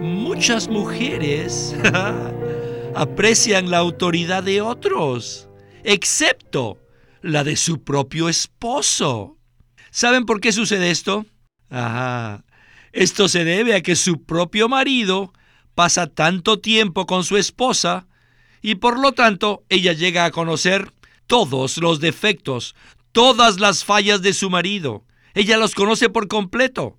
muchas mujeres aprecian la autoridad de otros, excepto la de su propio esposo. ¿Saben por qué sucede esto? Ajá. Esto se debe a que su propio marido pasa tanto tiempo con su esposa y por lo tanto ella llega a conocer todos los defectos, todas las fallas de su marido. Ella los conoce por completo.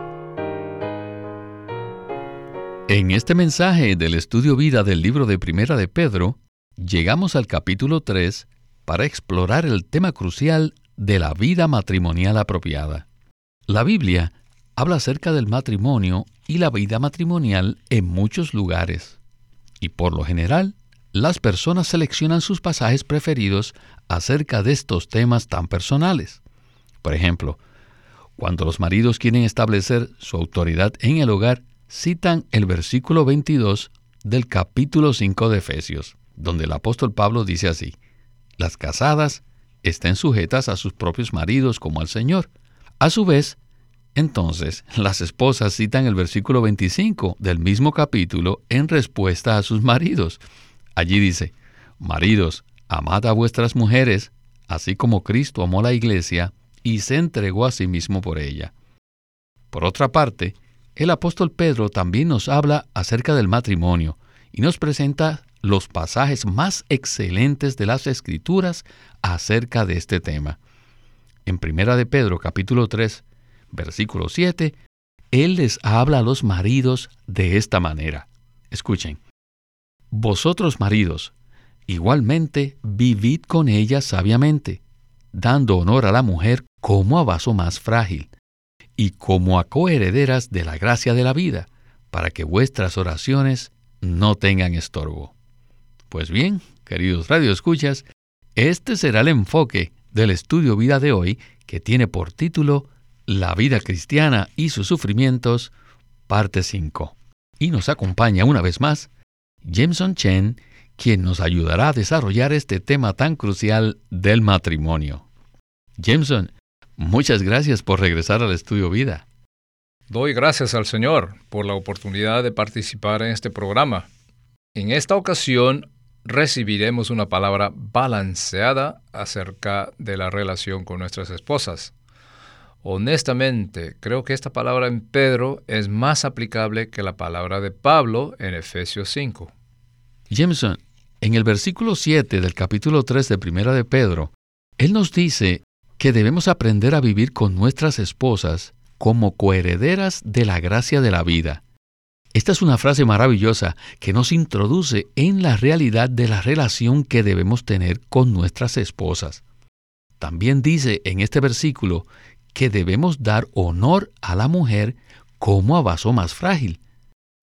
En este mensaje del Estudio Vida del libro de Primera de Pedro, llegamos al capítulo 3 para explorar el tema crucial de la vida matrimonial apropiada. La Biblia habla acerca del matrimonio y la vida matrimonial en muchos lugares, y por lo general, las personas seleccionan sus pasajes preferidos acerca de estos temas tan personales. Por ejemplo, cuando los maridos quieren establecer su autoridad en el hogar, citan el versículo 22 del capítulo 5 de Efesios, donde el apóstol Pablo dice así, las casadas estén sujetas a sus propios maridos como al Señor. A su vez, entonces, las esposas citan el versículo 25 del mismo capítulo en respuesta a sus maridos. Allí dice, Maridos, amad a vuestras mujeres, así como Cristo amó la iglesia y se entregó a sí mismo por ella. Por otra parte, el apóstol Pedro también nos habla acerca del matrimonio y nos presenta los pasajes más excelentes de las escrituras acerca de este tema. En Primera de Pedro capítulo 3, versículo 7, él les habla a los maridos de esta manera. Escuchen. Vosotros maridos, igualmente vivid con ella sabiamente, dando honor a la mujer como a vaso más frágil, y como a coherederas de la gracia de la vida, para que vuestras oraciones no tengan estorbo. Pues bien, queridos radioescuchas, este será el enfoque del estudio vida de hoy que tiene por título La vida cristiana y sus sufrimientos, parte 5. Y nos acompaña una vez más Jameson Chen, quien nos ayudará a desarrollar este tema tan crucial del matrimonio. Jameson, muchas gracias por regresar al estudio vida. Doy gracias al Señor por la oportunidad de participar en este programa. En esta ocasión recibiremos una palabra balanceada acerca de la relación con nuestras esposas. Honestamente, creo que esta palabra en Pedro es más aplicable que la palabra de Pablo en Efesios 5. Jameson, en el versículo 7 del capítulo 3 de Primera de Pedro, él nos dice que debemos aprender a vivir con nuestras esposas como coherederas de la gracia de la vida. Esta es una frase maravillosa que nos introduce en la realidad de la relación que debemos tener con nuestras esposas. También dice en este versículo que debemos dar honor a la mujer como a vaso más frágil.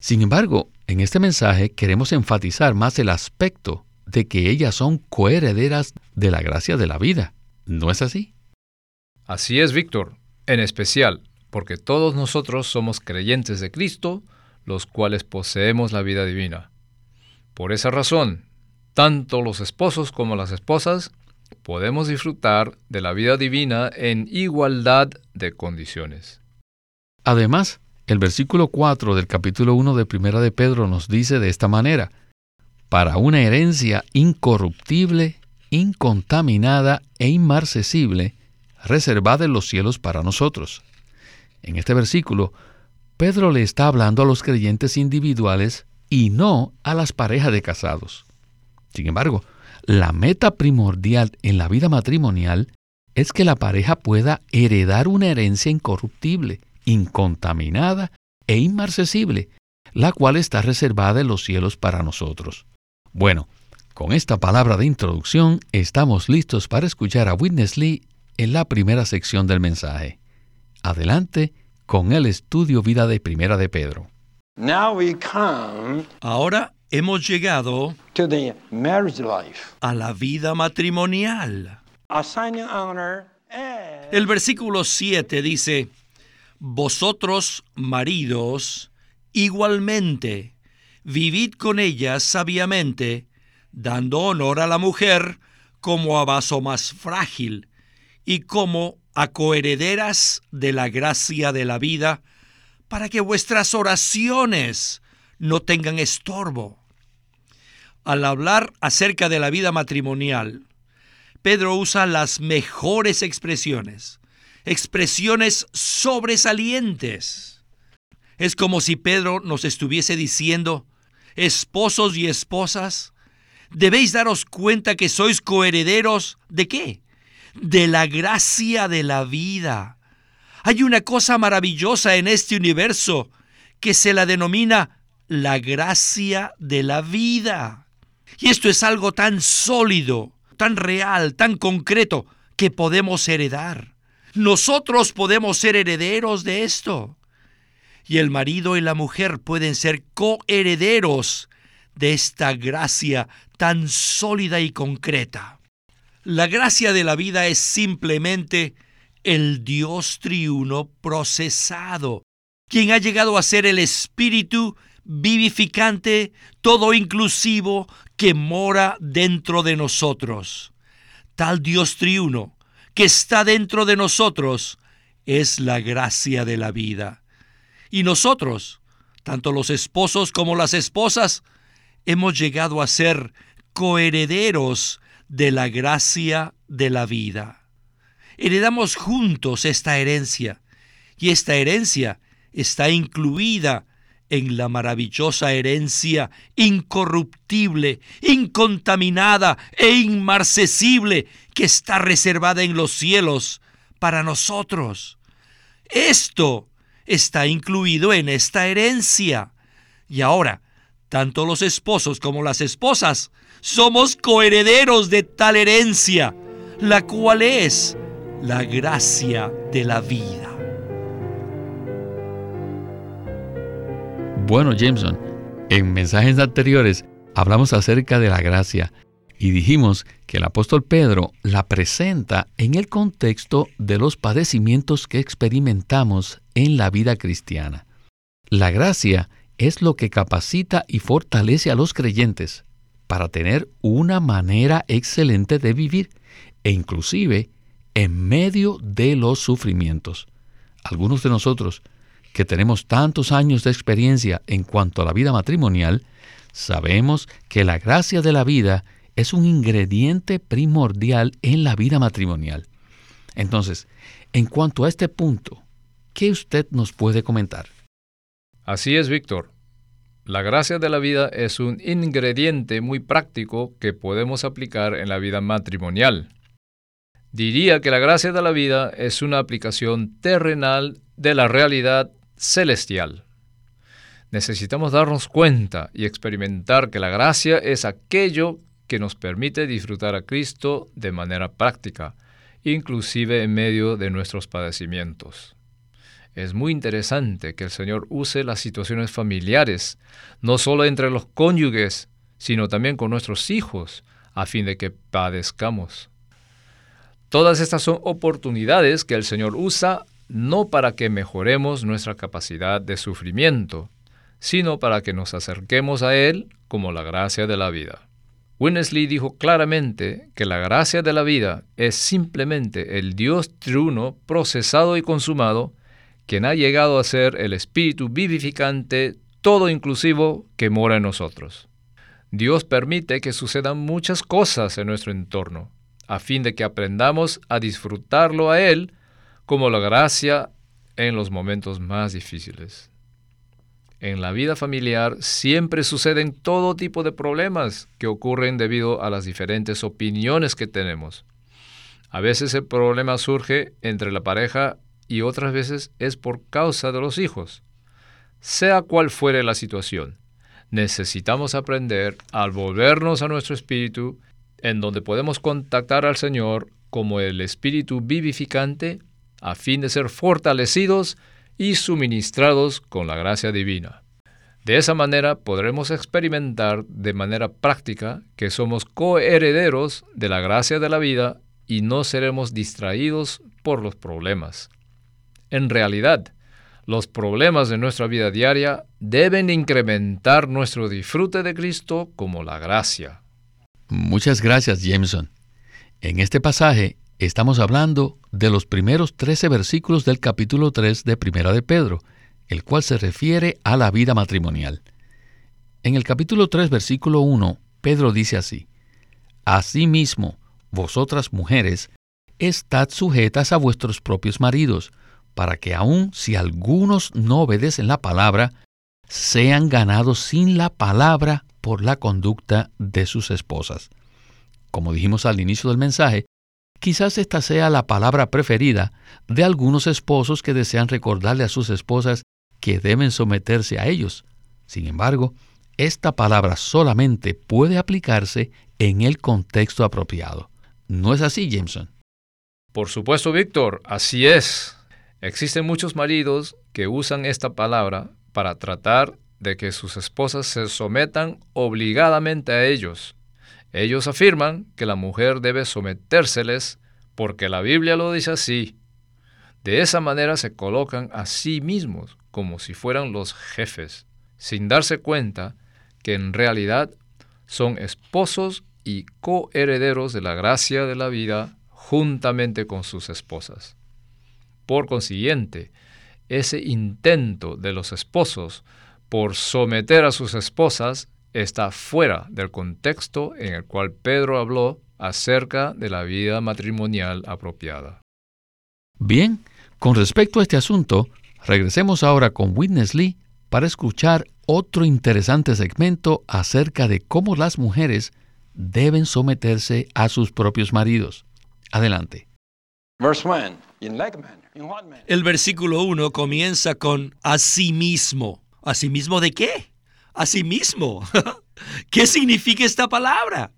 Sin embargo, en este mensaje queremos enfatizar más el aspecto de que ellas son coherederas de la gracia de la vida. ¿No es así? Así es, Víctor. En especial, porque todos nosotros somos creyentes de Cristo, los cuales poseemos la vida divina. Por esa razón, tanto los esposos como las esposas podemos disfrutar de la vida divina en igualdad de condiciones. Además, el versículo 4 del capítulo 1 de Primera de Pedro nos dice de esta manera, para una herencia incorruptible, incontaminada e inmarcesible, reservada en los cielos para nosotros. En este versículo, Pedro le está hablando a los creyentes individuales y no a las parejas de casados. Sin embargo, la meta primordial en la vida matrimonial es que la pareja pueda heredar una herencia incorruptible, incontaminada e inmarcesible, la cual está reservada en los cielos para nosotros. Bueno, con esta palabra de introducción estamos listos para escuchar a Witness Lee en la primera sección del mensaje. Adelante con el estudio vida de Primera de Pedro. Ahora hemos llegado a la vida matrimonial. El versículo 7 dice, Vosotros, maridos, igualmente, vivid con ellas sabiamente, dando honor a la mujer como a vaso más frágil y como a coherederas de la gracia de la vida, para que vuestras oraciones no tengan estorbo. Al hablar acerca de la vida matrimonial, Pedro usa las mejores expresiones, expresiones sobresalientes. Es como si Pedro nos estuviese diciendo, esposos y esposas, debéis daros cuenta que sois coherederos de qué? De la gracia de la vida. Hay una cosa maravillosa en este universo que se la denomina la gracia de la vida. Y esto es algo tan sólido, tan real, tan concreto, que podemos heredar. Nosotros podemos ser herederos de esto. Y el marido y la mujer pueden ser coherederos de esta gracia tan sólida y concreta. La gracia de la vida es simplemente el Dios triuno procesado, quien ha llegado a ser el Espíritu vivificante, todo inclusivo, que mora dentro de nosotros. Tal Dios triuno que está dentro de nosotros es la gracia de la vida. Y nosotros, tanto los esposos como las esposas, hemos llegado a ser coherederos de la gracia de la vida. Heredamos juntos esta herencia y esta herencia está incluida en la maravillosa herencia incorruptible, incontaminada e inmarcesible que está reservada en los cielos para nosotros. Esto está incluido en esta herencia. Y ahora, tanto los esposos como las esposas somos coherederos de tal herencia, la cual es la gracia de la vida. Bueno, Jameson, en mensajes anteriores hablamos acerca de la gracia y dijimos que el apóstol Pedro la presenta en el contexto de los padecimientos que experimentamos en la vida cristiana. La gracia es lo que capacita y fortalece a los creyentes para tener una manera excelente de vivir e inclusive en medio de los sufrimientos. Algunos de nosotros que tenemos tantos años de experiencia en cuanto a la vida matrimonial, sabemos que la gracia de la vida es un ingrediente primordial en la vida matrimonial. Entonces, en cuanto a este punto, ¿qué usted nos puede comentar? Así es, Víctor. La gracia de la vida es un ingrediente muy práctico que podemos aplicar en la vida matrimonial. Diría que la gracia de la vida es una aplicación terrenal de la realidad celestial. Necesitamos darnos cuenta y experimentar que la gracia es aquello que nos permite disfrutar a Cristo de manera práctica, inclusive en medio de nuestros padecimientos. Es muy interesante que el Señor use las situaciones familiares, no solo entre los cónyuges, sino también con nuestros hijos, a fin de que padezcamos. Todas estas son oportunidades que el Señor usa no para que mejoremos nuestra capacidad de sufrimiento, sino para que nos acerquemos a Él como la gracia de la vida. Winnesley dijo claramente que la gracia de la vida es simplemente el Dios triuno procesado y consumado quien ha llegado a ser el Espíritu vivificante, todo inclusivo, que mora en nosotros. Dios permite que sucedan muchas cosas en nuestro entorno, a fin de que aprendamos a disfrutarlo a Él como la gracia en los momentos más difíciles. En la vida familiar siempre suceden todo tipo de problemas que ocurren debido a las diferentes opiniones que tenemos. A veces el problema surge entre la pareja y otras veces es por causa de los hijos. Sea cual fuere la situación, necesitamos aprender a volvernos a nuestro espíritu, en donde podemos contactar al Señor como el espíritu vivificante, a fin de ser fortalecidos y suministrados con la gracia divina. De esa manera podremos experimentar de manera práctica que somos coherederos de la gracia de la vida y no seremos distraídos por los problemas. En realidad, los problemas de nuestra vida diaria deben incrementar nuestro disfrute de Cristo como la gracia. Muchas gracias, Jameson. En este pasaje estamos hablando de los primeros 13 versículos del capítulo 3 de Primera de Pedro, el cual se refiere a la vida matrimonial. En el capítulo 3, versículo 1, Pedro dice así, Asimismo, vosotras mujeres, estad sujetas a vuestros propios maridos, para que aun si algunos no obedecen la palabra, sean ganados sin la palabra por la conducta de sus esposas. Como dijimos al inicio del mensaje, quizás esta sea la palabra preferida de algunos esposos que desean recordarle a sus esposas que deben someterse a ellos. Sin embargo, esta palabra solamente puede aplicarse en el contexto apropiado. ¿No es así, Jameson? Por supuesto, Víctor, así es. Existen muchos maridos que usan esta palabra para tratar de que sus esposas se sometan obligadamente a ellos. Ellos afirman que la mujer debe sometérseles porque la Biblia lo dice así. De esa manera se colocan a sí mismos como si fueran los jefes, sin darse cuenta que en realidad son esposos y coherederos de la gracia de la vida juntamente con sus esposas. Por consiguiente, ese intento de los esposos por someter a sus esposas está fuera del contexto en el cual Pedro habló acerca de la vida matrimonial apropiada. Bien, con respecto a este asunto, regresemos ahora con Witness Lee para escuchar otro interesante segmento acerca de cómo las mujeres deben someterse a sus propios maridos. Adelante. El versículo 1 comienza con asimismo. ¿Asimismo de qué? Asimismo. ¿Qué significa esta palabra?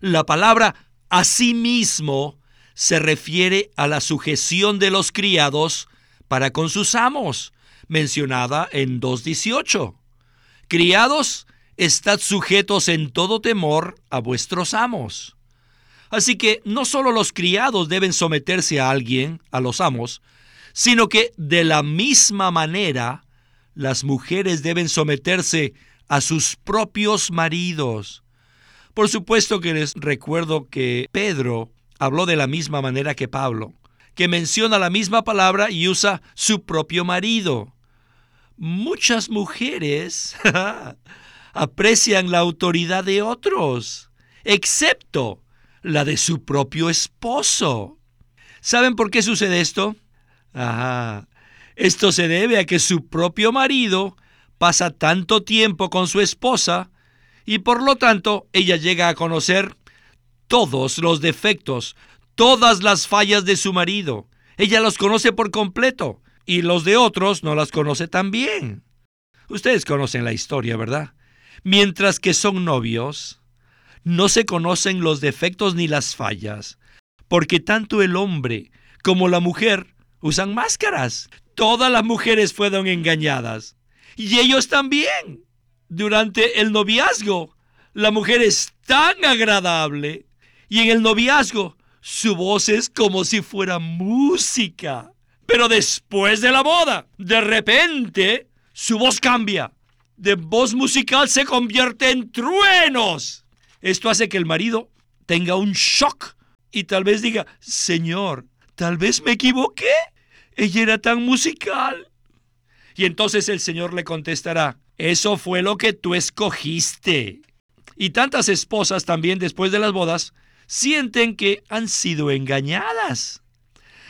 La palabra asimismo se refiere a la sujeción de los criados para con sus amos, mencionada en 2.18. Criados, estad sujetos en todo temor a vuestros amos. Así que no solo los criados deben someterse a alguien, a los amos, sino que de la misma manera las mujeres deben someterse a sus propios maridos. Por supuesto que les recuerdo que Pedro habló de la misma manera que Pablo, que menciona la misma palabra y usa su propio marido. Muchas mujeres aprecian la autoridad de otros, excepto la de su propio esposo. ¿Saben por qué sucede esto? Esto se debe a que su propio marido pasa tanto tiempo con su esposa y por lo tanto ella llega a conocer todos los defectos, todas las fallas de su marido. Ella los conoce por completo y los de otros no las conoce tan bien. Ustedes conocen la historia, ¿verdad? Mientras que son novios, no se conocen los defectos ni las fallas, porque tanto el hombre como la mujer usan máscaras. Todas las mujeres fueron engañadas. Y ellos también. Durante el noviazgo, la mujer es tan agradable. Y en el noviazgo, su voz es como si fuera música. Pero después de la boda, de repente, su voz cambia. De voz musical se convierte en truenos. Esto hace que el marido tenga un shock y tal vez diga, Señor, tal vez me equivoqué. Ella era tan musical. Y entonces el Señor le contestará, eso fue lo que tú escogiste. Y tantas esposas también después de las bodas sienten que han sido engañadas.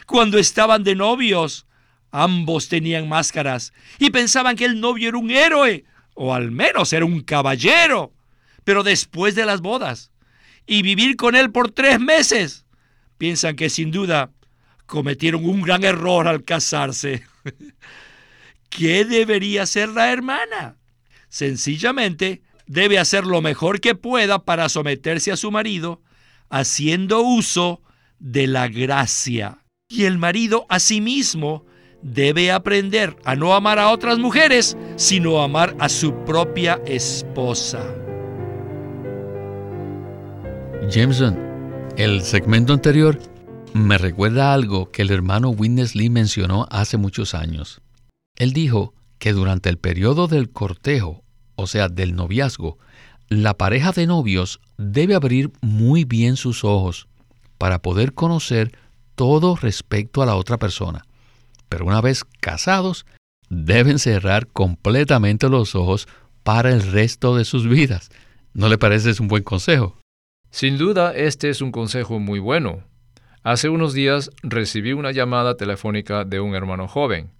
Cuando estaban de novios, ambos tenían máscaras y pensaban que el novio era un héroe, o al menos era un caballero. Pero después de las bodas y vivir con él por tres meses, piensan que sin duda cometieron un gran error al casarse. ¿Qué debería hacer la hermana? Sencillamente debe hacer lo mejor que pueda para someterse a su marido, haciendo uso de la gracia. Y el marido asimismo debe aprender a no amar a otras mujeres, sino amar a su propia esposa. Jameson, el segmento anterior me recuerda algo que el hermano Witness Lee mencionó hace muchos años. Él dijo que durante el periodo del cortejo, o sea, del noviazgo, la pareja de novios debe abrir muy bien sus ojos para poder conocer todo respecto a la otra persona. Pero una vez casados, deben cerrar completamente los ojos para el resto de sus vidas. ¿No le parece es un buen consejo? Sin duda, este es un consejo muy bueno. Hace unos días recibí una llamada telefónica de un hermano joven,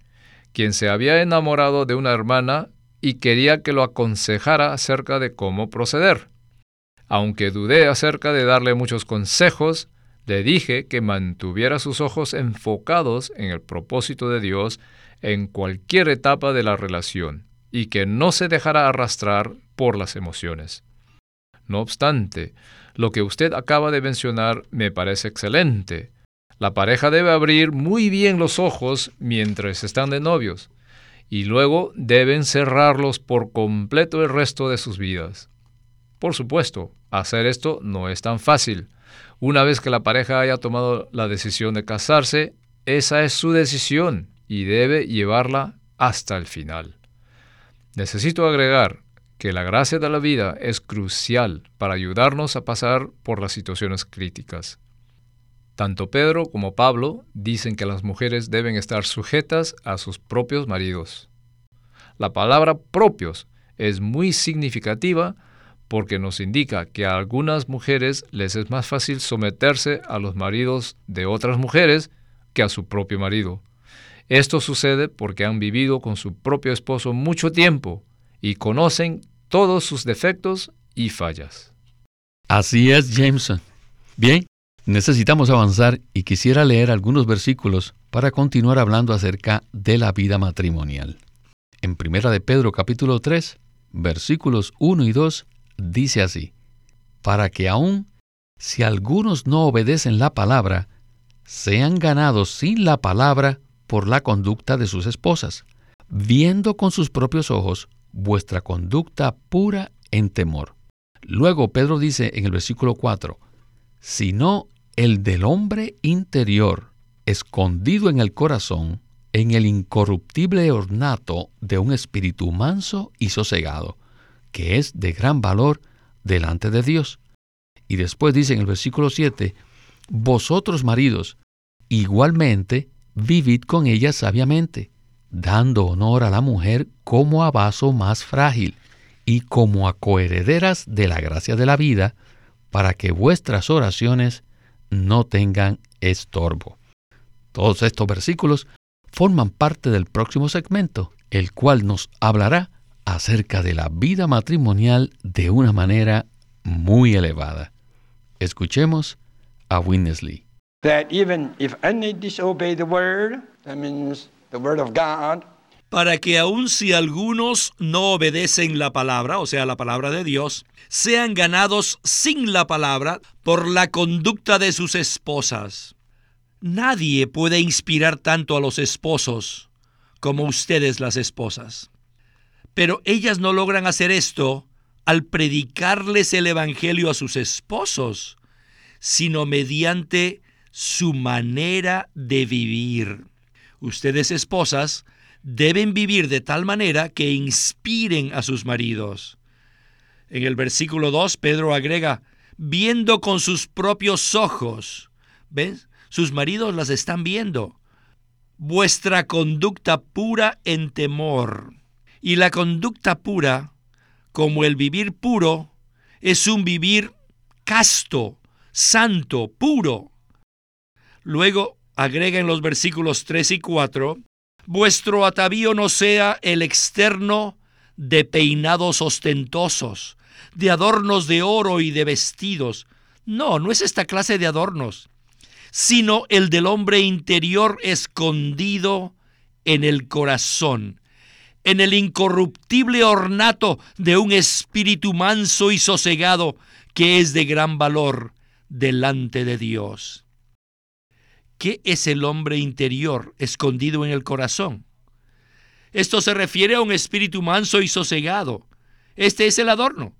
quien se había enamorado de una hermana y quería que lo aconsejara acerca de cómo proceder. Aunque dudé acerca de darle muchos consejos, le dije que mantuviera sus ojos enfocados en el propósito de Dios en cualquier etapa de la relación y que no se dejara arrastrar por las emociones. No obstante, lo que usted acaba de mencionar me parece excelente. La pareja debe abrir muy bien los ojos mientras están de novios y luego deben cerrarlos por completo el resto de sus vidas. Por supuesto, hacer esto no es tan fácil, una vez que la pareja haya tomado la decisión de casarse, esa es su decisión y debe llevarla hasta el final. Necesito agregar que la gracia de la vida es crucial para ayudarnos a pasar por las situaciones críticas. Tanto Pedro como Pablo dicen que las mujeres deben estar sujetas a sus propios maridos. La palabra propios es muy significativa porque nos indica que a algunas mujeres les es más fácil someterse a los maridos de otras mujeres que a su propio marido. Esto sucede porque han vivido con su propio esposo mucho tiempo y conocen todos sus defectos y fallas. Así es, Jameson. Bien, necesitamos avanzar y quisiera leer algunos versículos para continuar hablando acerca de la vida matrimonial. En Primera de Pedro capítulo 3, versículos 1 y 2 dice así, para que aun si algunos no obedecen la palabra, sean ganados sin la palabra por la conducta de sus esposas, viendo con sus propios ojos vuestra conducta pura en temor. Luego Pedro dice en el versículo 4, sino el del hombre interior, escondido en el corazón, en el incorruptible ornato de un espíritu manso y sosegado, que es de gran valor delante de Dios. Y después dice en el versículo 7, Vosotros maridos, igualmente, vivid con ella sabiamente, dando honor a la mujer como a vaso más frágil y como a coherederas de la gracia de la vida, para que vuestras oraciones no tengan estorbo. Todos estos versículos forman parte del próximo segmento, el cual nos hablará acerca de la vida matrimonial de una manera muy elevada. Escuchemos a Winnesley. Para que aun si algunos no obedecen la palabra, o sea, la palabra de Dios, sean ganados sin la palabra por la conducta de sus esposas. Nadie puede inspirar tanto a los esposos como ustedes las esposas. Pero ellas no logran hacer esto al predicarles el Evangelio a sus esposos, sino mediante su manera de vivir. Ustedes esposas deben vivir de tal manera que inspiren a sus maridos. En el versículo 2, Pedro agrega, viendo con sus propios ojos. ¿Ven? Sus maridos las están viendo. Vuestra conducta pura en temor. Y la conducta pura, como el vivir puro, es un vivir casto, santo, puro. Luego agrega en los versículos 3 y 4, vuestro atavío no sea el externo de peinados ostentosos, de adornos de oro y de vestidos. No, no es esta clase de adornos, sino el del hombre interior escondido en el corazón, en el incorruptible ornato de un espíritu manso y sosegado que es de gran valor delante de Dios. ¿Qué es el hombre interior escondido en el corazón? Esto se refiere a un espíritu manso y sosegado. Este es el adorno.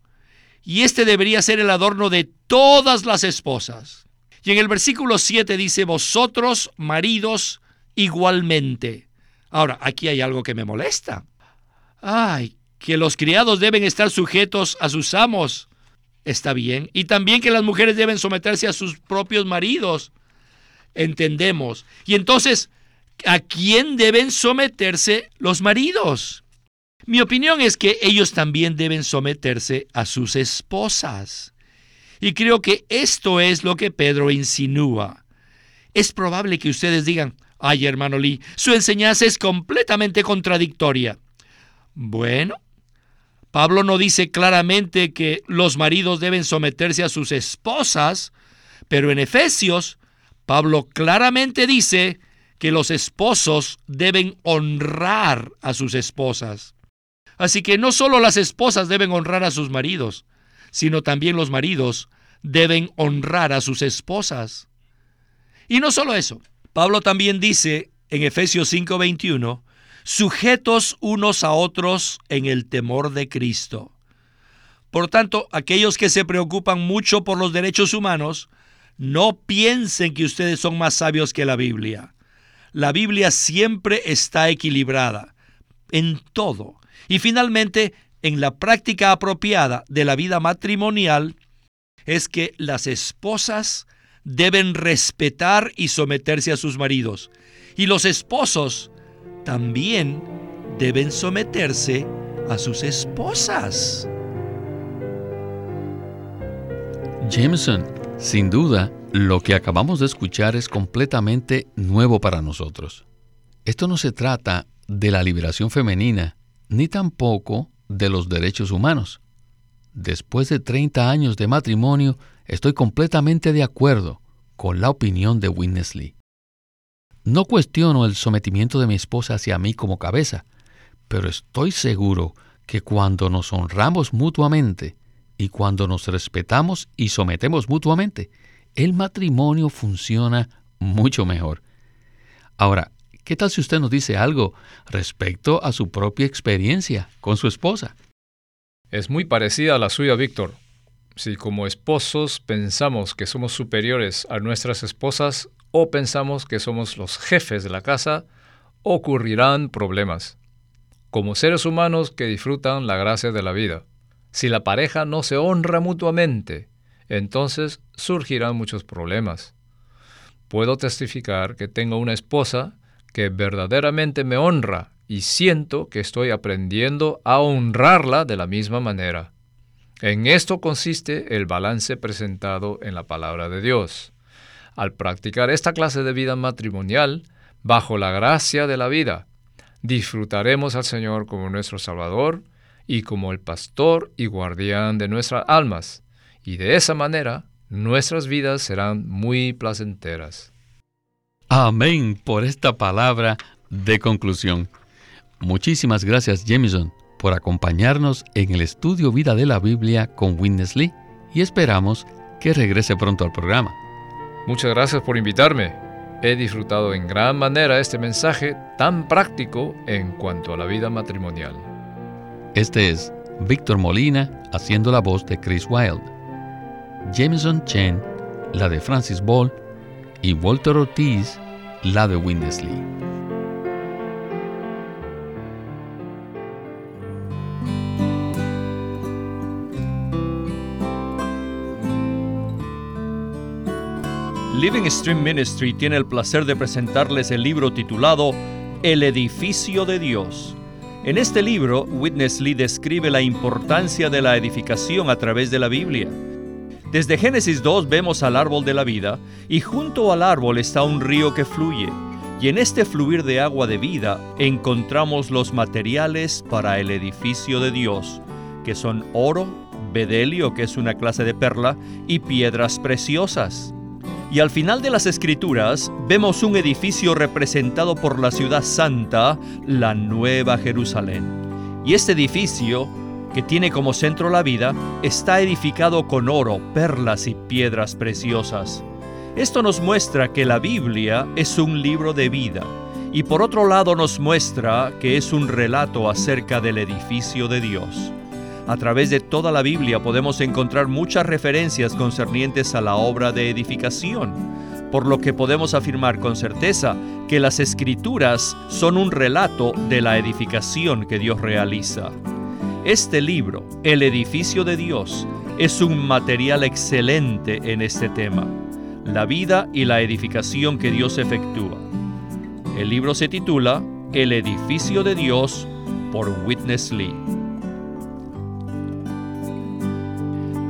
Y este debería ser el adorno de todas las esposas. Y en el versículo 7 dice, vosotros, maridos, igualmente. Ahora, aquí hay algo que me molesta. Ay, que los criados deben estar sujetos a sus amos. Está bien. Y también que las mujeres deben someterse a sus propios maridos. Entendemos. Y entonces, ¿a quién deben someterse los maridos? Mi opinión es que ellos también deben someterse a sus esposas. Y creo que esto es lo que Pedro insinúa. Es probable que ustedes digan, ay hermano Lee, su enseñanza es completamente contradictoria. Bueno, Pablo no dice claramente que los maridos deben someterse a sus esposas, pero en Efesios, Pablo claramente dice que los esposos deben honrar a sus esposas. Así que no solo las esposas deben honrar a sus maridos, sino también los maridos deben honrar a sus esposas. Y no solo eso, Pablo también dice en Efesios 5:21, sujetos unos a otros en el temor de Cristo. Por tanto, aquellos que se preocupan mucho por los derechos humanos, no piensen que ustedes son más sabios que la Biblia. La Biblia siempre está equilibrada en todo y finalmente, en la práctica apropiada de la vida matrimonial, es que las esposas deben respetar y someterse a sus maridos. Y los esposos también deben someterse a sus esposas. Jameson, sin duda, lo que acabamos de escuchar es completamente nuevo para nosotros. Esto no se trata de la liberación femenina, ni tampoco de los derechos humanos. Después de 30 años de matrimonio, estoy completamente de acuerdo con la opinión de Witness Lee. No cuestiono el sometimiento de mi esposa hacia mí como cabeza, pero estoy seguro que cuando nos honramos mutuamente y cuando nos respetamos y sometemos mutuamente, el matrimonio funciona mucho mejor. Ahora, ¿Qué tal si usted nos dice algo respecto a su propia experiencia con su esposa? Es muy parecida a la suya, Víctor. Si como esposos pensamos que somos superiores a nuestras esposas o pensamos que somos los jefes de la casa, ocurrirán problemas. Como seres humanos que disfrutan la gracia de la vida, si la pareja no se honra mutuamente, entonces surgirán muchos problemas. Puedo testificar que tengo una esposa que verdaderamente me honra y siento que estoy aprendiendo a honrarla de la misma manera. En esto consiste el balance presentado en la palabra de Dios. Al practicar esta clase de vida matrimonial, bajo la gracia de la vida, disfrutaremos al Señor como nuestro Salvador y como el pastor y guardián de nuestras almas, y de esa manera nuestras vidas serán muy placenteras. Amén por esta palabra de conclusión. Muchísimas gracias Jameson por acompañarnos en el estudio Vida de la Biblia con Witness Lee y esperamos que regrese pronto al programa. Muchas gracias por invitarme. He disfrutado en gran manera este mensaje tan práctico en cuanto a la vida matrimonial. Este es Víctor Molina haciendo la voz de Chris Wilde. Jameson Chen, la de Francis Ball y Walter Ortiz la de Windesley. Living Stream Ministry tiene el placer de presentarles el libro titulado El edificio de Dios. En este libro, Witness Lee describe la importancia de la edificación a través de la Biblia desde Génesis 2 vemos al árbol de la vida y junto al árbol está un río que fluye. Y en este fluir de agua de vida encontramos los materiales para el edificio de Dios, que son oro, bedelio, que es una clase de perla, y piedras preciosas. Y al final de las escrituras vemos un edificio representado por la ciudad santa, la Nueva Jerusalén. Y este edificio que tiene como centro la vida, está edificado con oro, perlas y piedras preciosas. Esto nos muestra que la Biblia es un libro de vida y por otro lado nos muestra que es un relato acerca del edificio de Dios. A través de toda la Biblia podemos encontrar muchas referencias concernientes a la obra de edificación, por lo que podemos afirmar con certeza que las escrituras son un relato de la edificación que Dios realiza. Este libro, El edificio de Dios, es un material excelente en este tema, la vida y la edificación que Dios efectúa. El libro se titula El edificio de Dios por Witness Lee.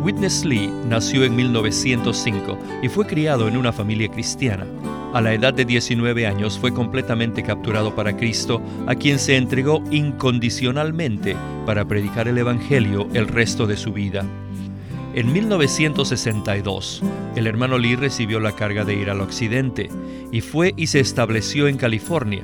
Witness Lee nació en 1905 y fue criado en una familia cristiana. A la edad de 19 años fue completamente capturado para Cristo, a quien se entregó incondicionalmente para predicar el Evangelio el resto de su vida. En 1962, el hermano Lee recibió la carga de ir al occidente y fue y se estableció en California,